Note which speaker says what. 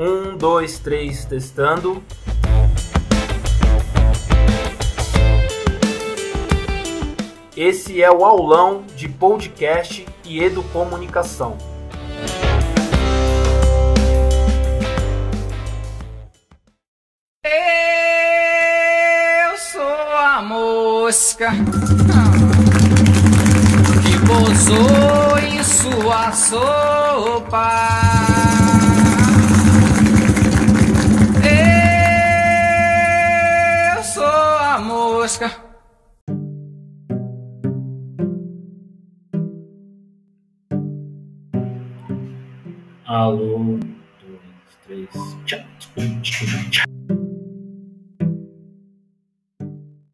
Speaker 1: Um, dois, três, testando. Esse é o aulão de podcast e educomunicação.
Speaker 2: Eu sou a mosca que pousou em sua sopa. Mosca.
Speaker 1: Alô, dois, três, tchau.